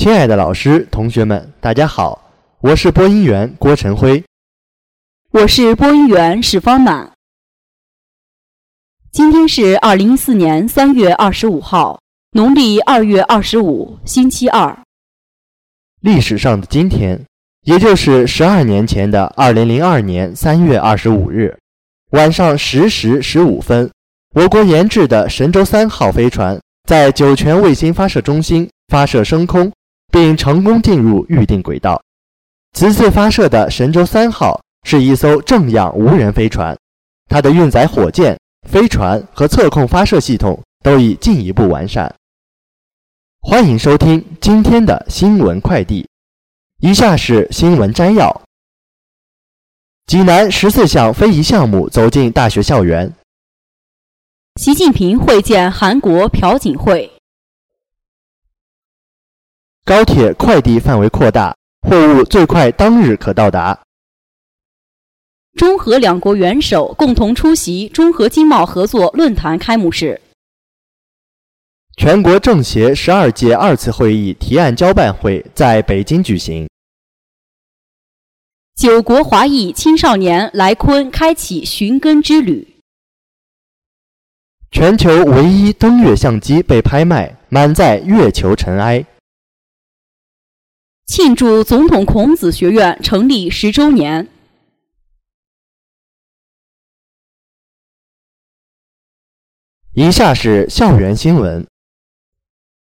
亲爱的老师、同学们，大家好，我是播音员郭晨辉。我是播音员史方满。今天是二零一四年三月二十五号，农历二月二十五，星期二。历史上的今天，也就是十二年前的二零零二年三月二十五日晚上十时十五分，我国研制的神舟三号飞船在酒泉卫星发射中心发射升空。并成功进入预定轨道。此次发射的神舟三号是一艘正样无人飞船，它的运载火箭、飞船和测控发射系统都已进一步完善。欢迎收听今天的新闻快递，以下是新闻摘要：济南十四项非遗项目走进大学校园。习近平会见韩国朴槿惠。高铁快递范围扩大，货物最快当日可到达。中俄两国元首共同出席中荷经贸合作论坛开幕式。全国政协十二届二次会议提案交办会在北京举行。九国华裔青少年来昆开启寻根之旅。全球唯一登月相机被拍卖，满载月球尘埃。庆祝总统孔子学院成立十周年。以下是校园新闻。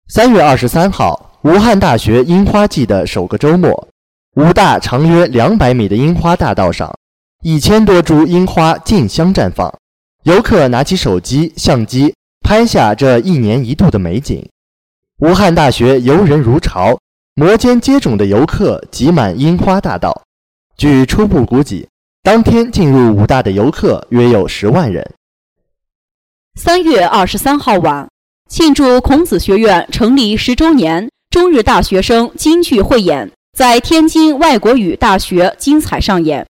三月二十三号，武汉大学樱花季的首个周末，武大长约两百米的樱花大道上，一千多株樱花竞相绽放，游客拿起手机、相机拍下这一年一度的美景。武汉大学游人如潮。摩肩接踵的游客挤满樱花大道。据初步估计，当天进入武大的游客约有十万人。三月二十三号晚，庆祝孔子学院成立十周年，中日大学生京剧汇演在天津外国语大学精彩上演。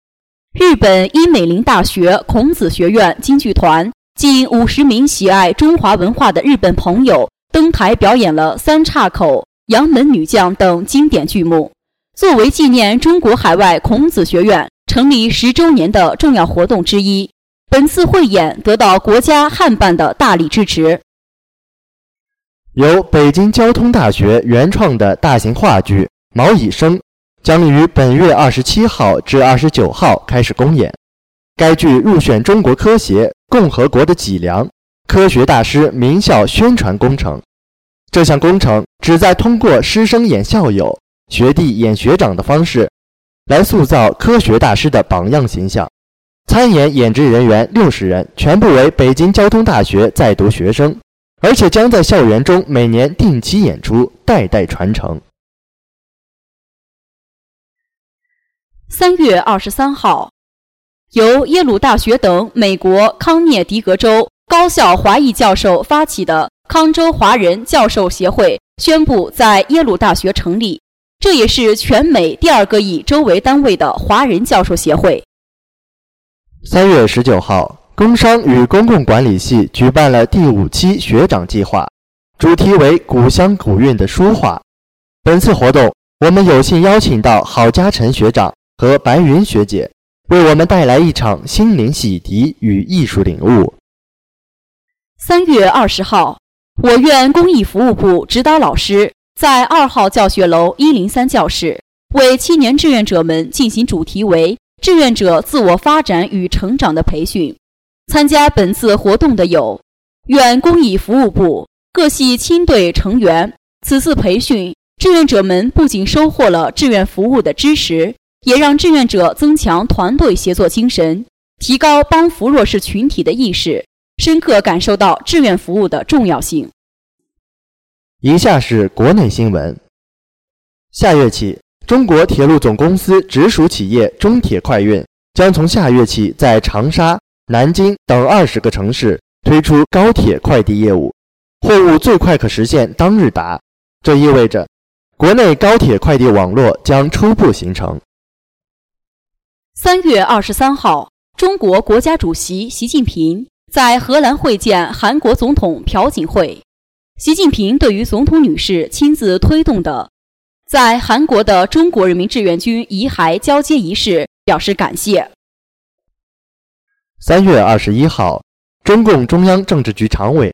日本伊美林大学孔子学院京剧团近五十名喜爱中华文化的日本朋友登台表演了三岔口。杨门女将等经典剧目，作为纪念中国海外孔子学院成立十周年的重要活动之一，本次汇演得到国家汉办的大力支持。由北京交通大学原创的大型话剧《毛以生》将于本月二十七号至二十九号开始公演。该剧入选中国科协“共和国的脊梁”科学大师名校宣传工程。这项工程旨在通过师生演校友、学弟演学长的方式，来塑造科学大师的榜样形象。参演演职人员六十人，全部为北京交通大学在读学生，而且将在校园中每年定期演出，代代传承。三月二十三号，由耶鲁大学等美国康涅狄格州高校华裔教授发起的。康州华人教授协会宣布在耶鲁大学成立，这也是全美第二个以州为单位的华人教授协会。三月十九号，工商与公共管理系举办了第五期学长计划，主题为“古香古韵的书画”。本次活动，我们有幸邀请到郝嘉诚学长和白云学姐，为我们带来一场心灵洗涤与艺术领悟。三月二十号。我院公益服务部指导老师在二号教学楼一零三教室为青年志愿者们进行主题为“志愿者自我发展与成长”的培训。参加本次活动的有院公益服务部各系青队成员。此次培训，志愿者们不仅收获了志愿服务的知识，也让志愿者增强团队协作精神，提高帮扶弱势群体的意识。深刻感受到志愿服务的重要性。以下是国内新闻：下月起，中国铁路总公司直属企业中铁快运将从下月起在长沙、南京等二十个城市推出高铁快递业务，货物最快可实现当日达。这意味着，国内高铁快递网络将初步形成。三月二十三号，中国国家主席习近平。在荷兰会见韩国总统朴槿惠，习近平对于总统女士亲自推动的在韩国的中国人民志愿军遗骸交接仪式表示感谢。三月二十一号，中共中央政治局常委、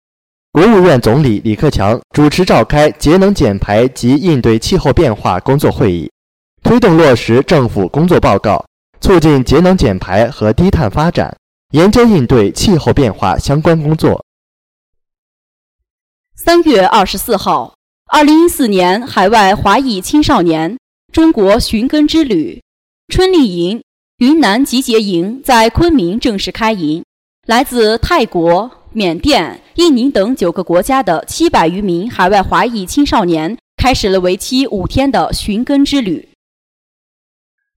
国务院总理李克强主持召开节能减排及应对气候变化工作会议，推动落实政府工作报告，促进节能减排和低碳发展，研究应对气候变化相关工作。三月二十四号，二零一四年海外华裔青少年中国寻根之旅春丽营。云南集结营在昆明正式开营，来自泰国、缅甸、印尼等九个国家的七百余名海外华裔青少年开始了为期五天的寻根之旅。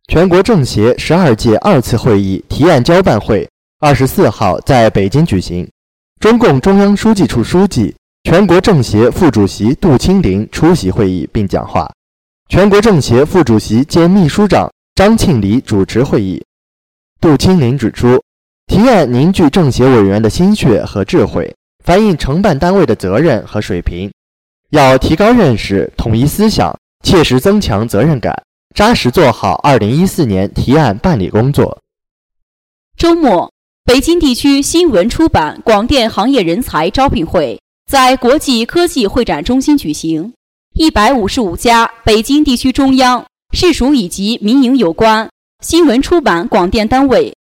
全国政协十二届二次会议提案交办会二十四号在北京举行，中共中央书记处书记、全国政协副主席杜清林出席会议并讲话，全国政协副主席兼秘书长。张庆黎主持会议，杜清林指出，提案凝聚政协委员的心血和智慧，反映承办单位的责任和水平，要提高认识、统一思想，切实增强责任感，扎实做好二零一四年提案办理工作。周末，北京地区新闻出版广电行业人才招聘会在国际科技会展中心举行，一百五十五家北京地区中央。市属以及民营有关新闻出版广电单位，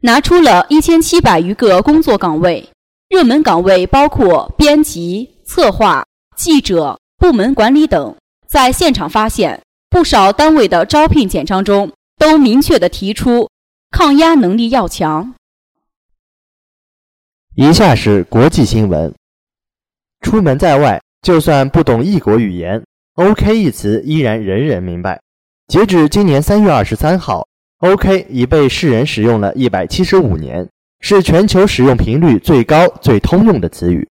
拿出了一千七百余个工作岗位，热门岗位包括编辑、策划、记者、部门管理等。在现场发现，不少单位的招聘简章中都明确的提出抗压能力要强。以下是国际新闻：出门在外，就算不懂异国语言，“OK” 一词依然人人明白。截止今年三月二十三号，OK 已被世人使用了一百七十五年，是全球使用频率最高、最通用的词语。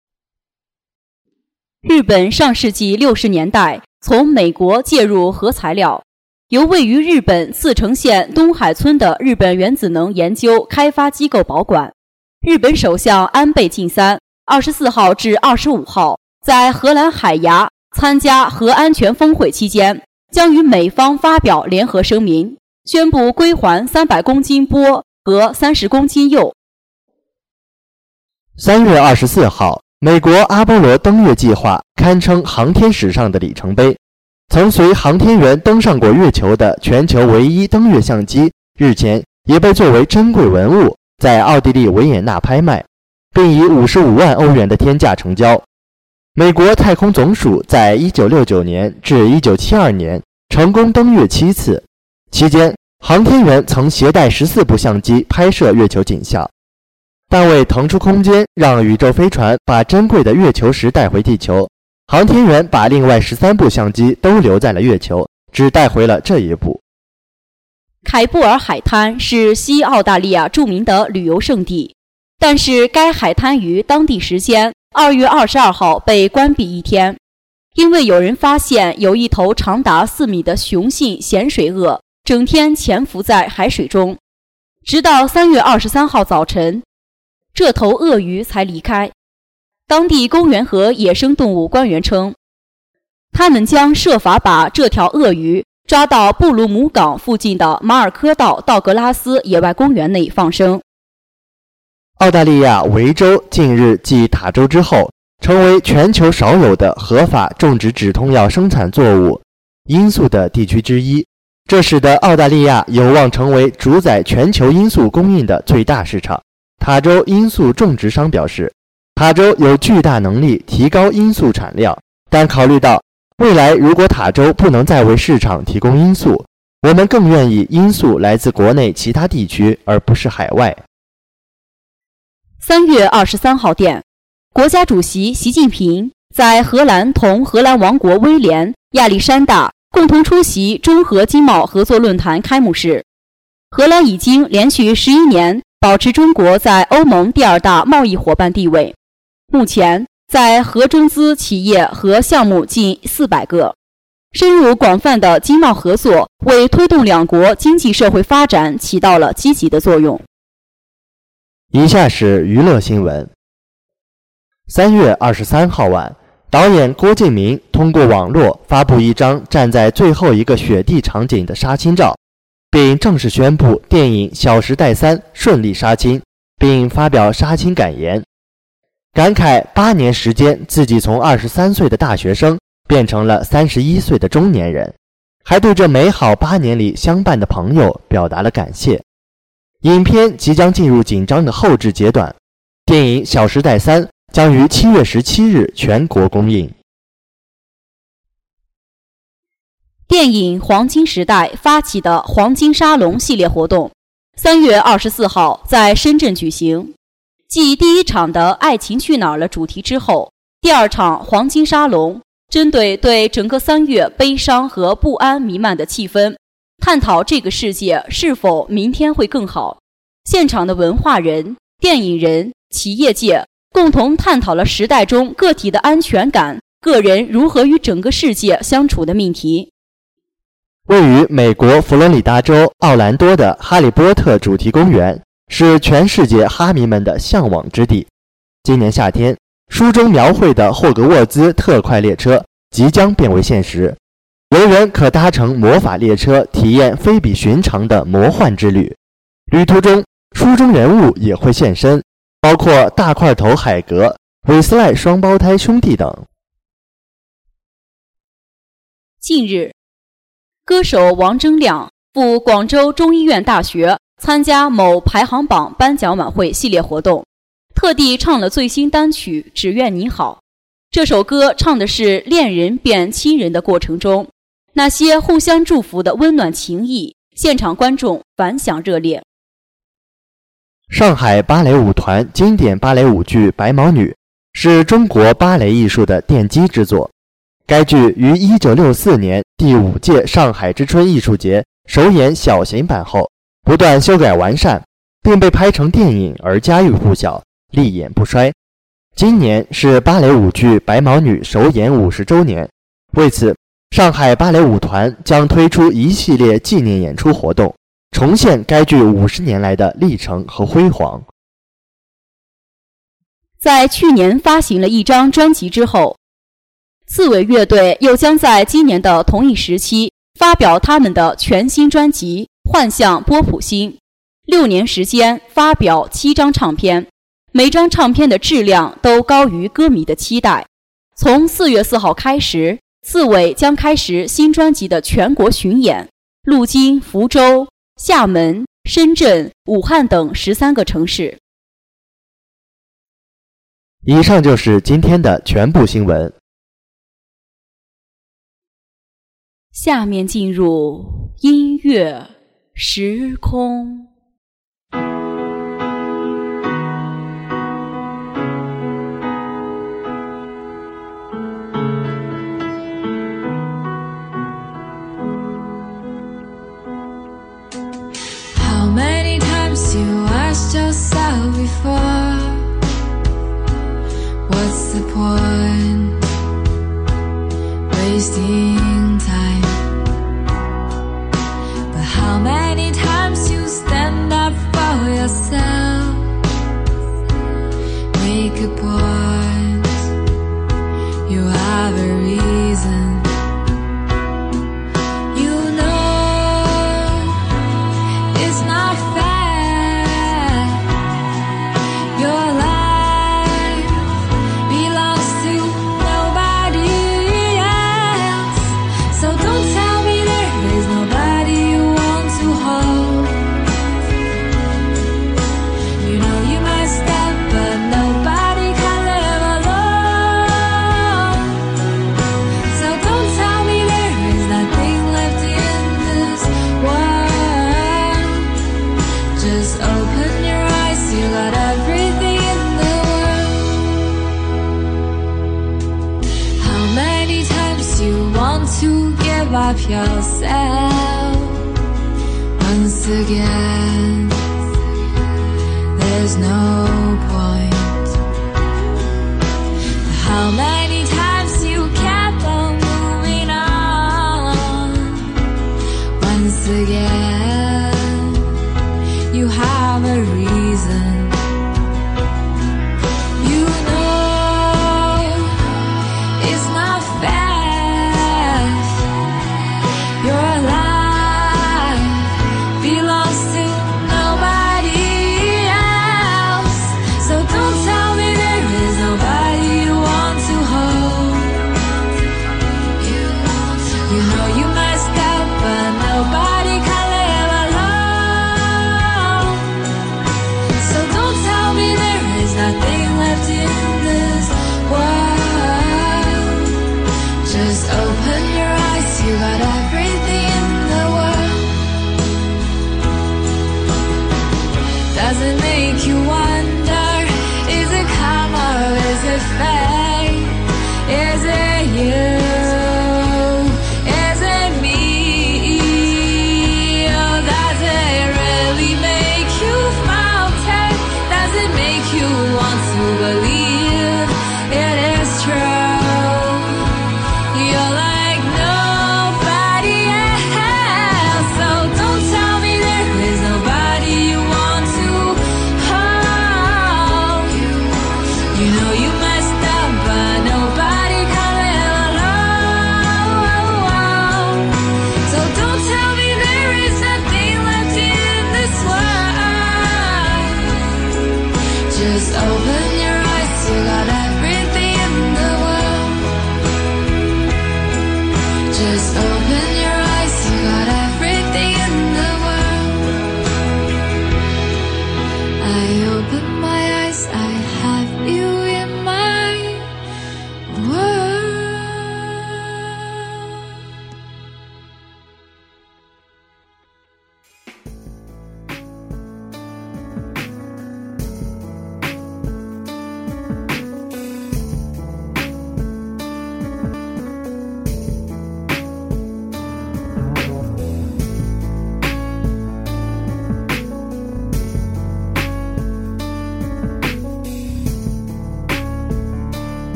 日本上世纪六十年代从美国介入核材料，由位于日本茨城县东海村的日本原子能研究开发机构保管。日本首相安倍晋三二十四号至二十五号在荷兰海牙参加核安全峰会期间。将与美方发表联合声明，宣布归还三百公斤波和三十公斤铀。三月二十四号，美国阿波罗登月计划堪称航天史上的里程碑。曾随航天员登上过月球的全球唯一登月相机，日前也被作为珍贵文物在奥地利维也纳拍卖，并以五十五万欧元的天价成交。美国太空总署在一九六九年至一九七二年成功登月七次，期间航天员曾携带十四部相机拍摄月球景象，但为腾出空间让宇宙飞船把珍贵的月球石带回地球，航天员把另外十三部相机都留在了月球，只带回了这一部。凯布尔海滩是西澳大利亚著名的旅游胜地，但是该海滩于当地时间。二月二十二号被关闭一天，因为有人发现有一头长达四米的雄性咸水鳄整天潜伏在海水中，直到三月二十三号早晨，这头鳄鱼才离开。当地公园和野生动物官员称，他们将设法把这条鳄鱼抓到布鲁姆港附近的马尔科道道格拉斯野外公园内放生。澳大利亚维州近日继塔州之后，成为全球少有的合法种植止痛药生产作物罂粟的地区之一，这使得澳大利亚有望成为主宰全球罂粟供应的最大市场。塔州罂粟种植商表示，塔州有巨大能力提高罂粟产量，但考虑到未来如果塔州不能再为市场提供罂粟，我们更愿意罂粟来自国内其他地区，而不是海外。三月二十三号电，国家主席习近平在荷兰同荷兰王国威廉亚历山大共同出席中荷经贸合作论坛开幕式。荷兰已经连续十一年保持中国在欧盟第二大贸易伙伴地位，目前在荷中资企业和项目近四百个，深入广泛的经贸合作为推动两国经济社会发展起到了积极的作用。以下是娱乐新闻。三月二十三号晚，导演郭敬明通过网络发布一张站在最后一个雪地场景的杀青照，并正式宣布电影《小时代三》顺利杀青，并发表杀青感言，感慨八年时间自己从二十三岁的大学生变成了三十一岁的中年人，还对这美好八年里相伴的朋友表达了感谢。影片即将进入紧张的后制阶段，电影《小时代三》将于七月十七日全国公映。电影《黄金时代》发起的“黄金沙龙”系列活动，三月二十四号在深圳举行。继第一场的“爱情去哪儿了”主题之后，第二场“黄金沙龙”针对对整个三月悲伤和不安弥漫的气氛。探讨这个世界是否明天会更好。现场的文化人、电影人、企业界共同探讨了时代中个体的安全感、个人如何与整个世界相处的命题。位于美国佛罗里达州奥兰多的哈利波特主题公园是全世界哈迷们的向往之地。今年夏天，书中描绘的霍格沃兹特快列车即将变为现实。游人可搭乘魔法列车，体验非比寻常的魔幻之旅。旅途中，书中人物也会现身，包括大块头海格、韦斯莱双胞胎兄弟等。近日，歌手王铮亮赴广州中医院大学参加某排行榜颁奖晚会系列活动，特地唱了最新单曲《只愿你好》。这首歌唱的是恋人变亲人的过程中。那些互相祝福的温暖情谊，现场观众反响热烈。上海芭蕾舞团经典芭蕾舞剧《白毛女》是中国芭蕾艺术的奠基之作。该剧于1964年第五届上海之春艺术节首演小型版后，不断修改完善，并被拍成电影而家喻户晓，历演不衰。今年是芭蕾舞剧《白毛女》首演五十周年，为此。上海芭蕾舞团将推出一系列纪念演出活动，重现该剧五十年来的历程和辉煌。在去年发行了一张专辑之后，刺猬乐队又将在今年的同一时期发表他们的全新专辑《幻象波普星》。六年时间发表七张唱片，每张唱片的质量都高于歌迷的期待。从四月四号开始。刺猬将开始新专辑的全国巡演，路经福州、厦门、深圳、武汉等十三个城市。以上就是今天的全部新闻。下面进入音乐时空。far no point.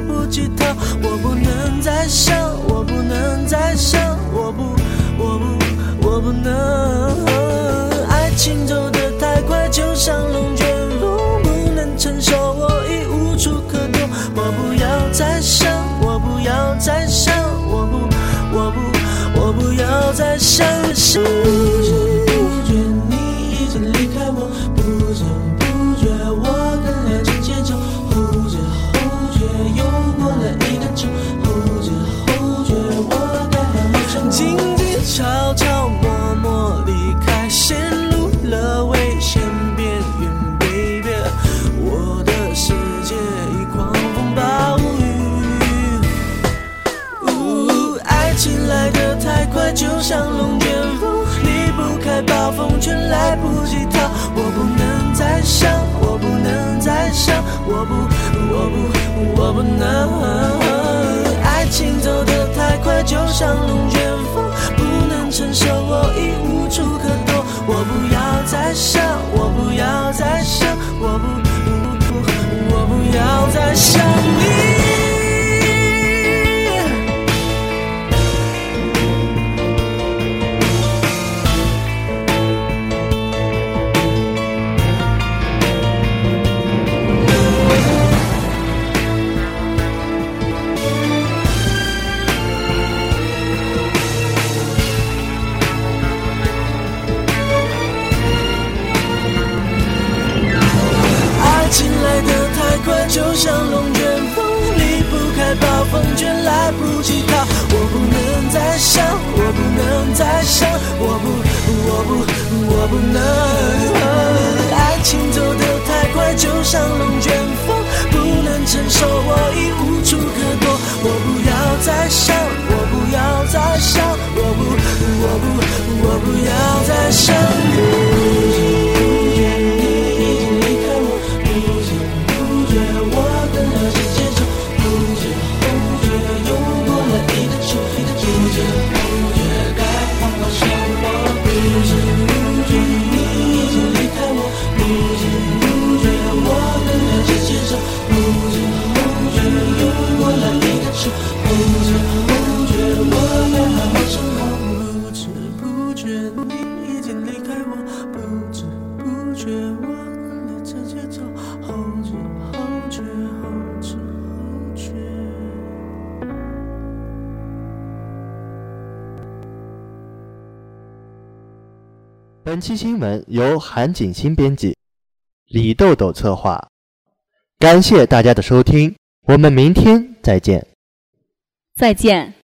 不及逃，我不能再想，我不能再想，我不，我不，我不能。爱情走得太快，就像龙卷风，不能承受，我已无处可躲。我不要再想，我不要再想，我不，我不，我不要再想。不能，爱情走得太快，就像龙卷风，不能承受，我已无处可躲。我不要再想，我不要再想，我不不不，我不要再想你。相遇本期新闻由韩景新编辑，李豆豆策划。感谢大家的收听，我们明天再见。再见。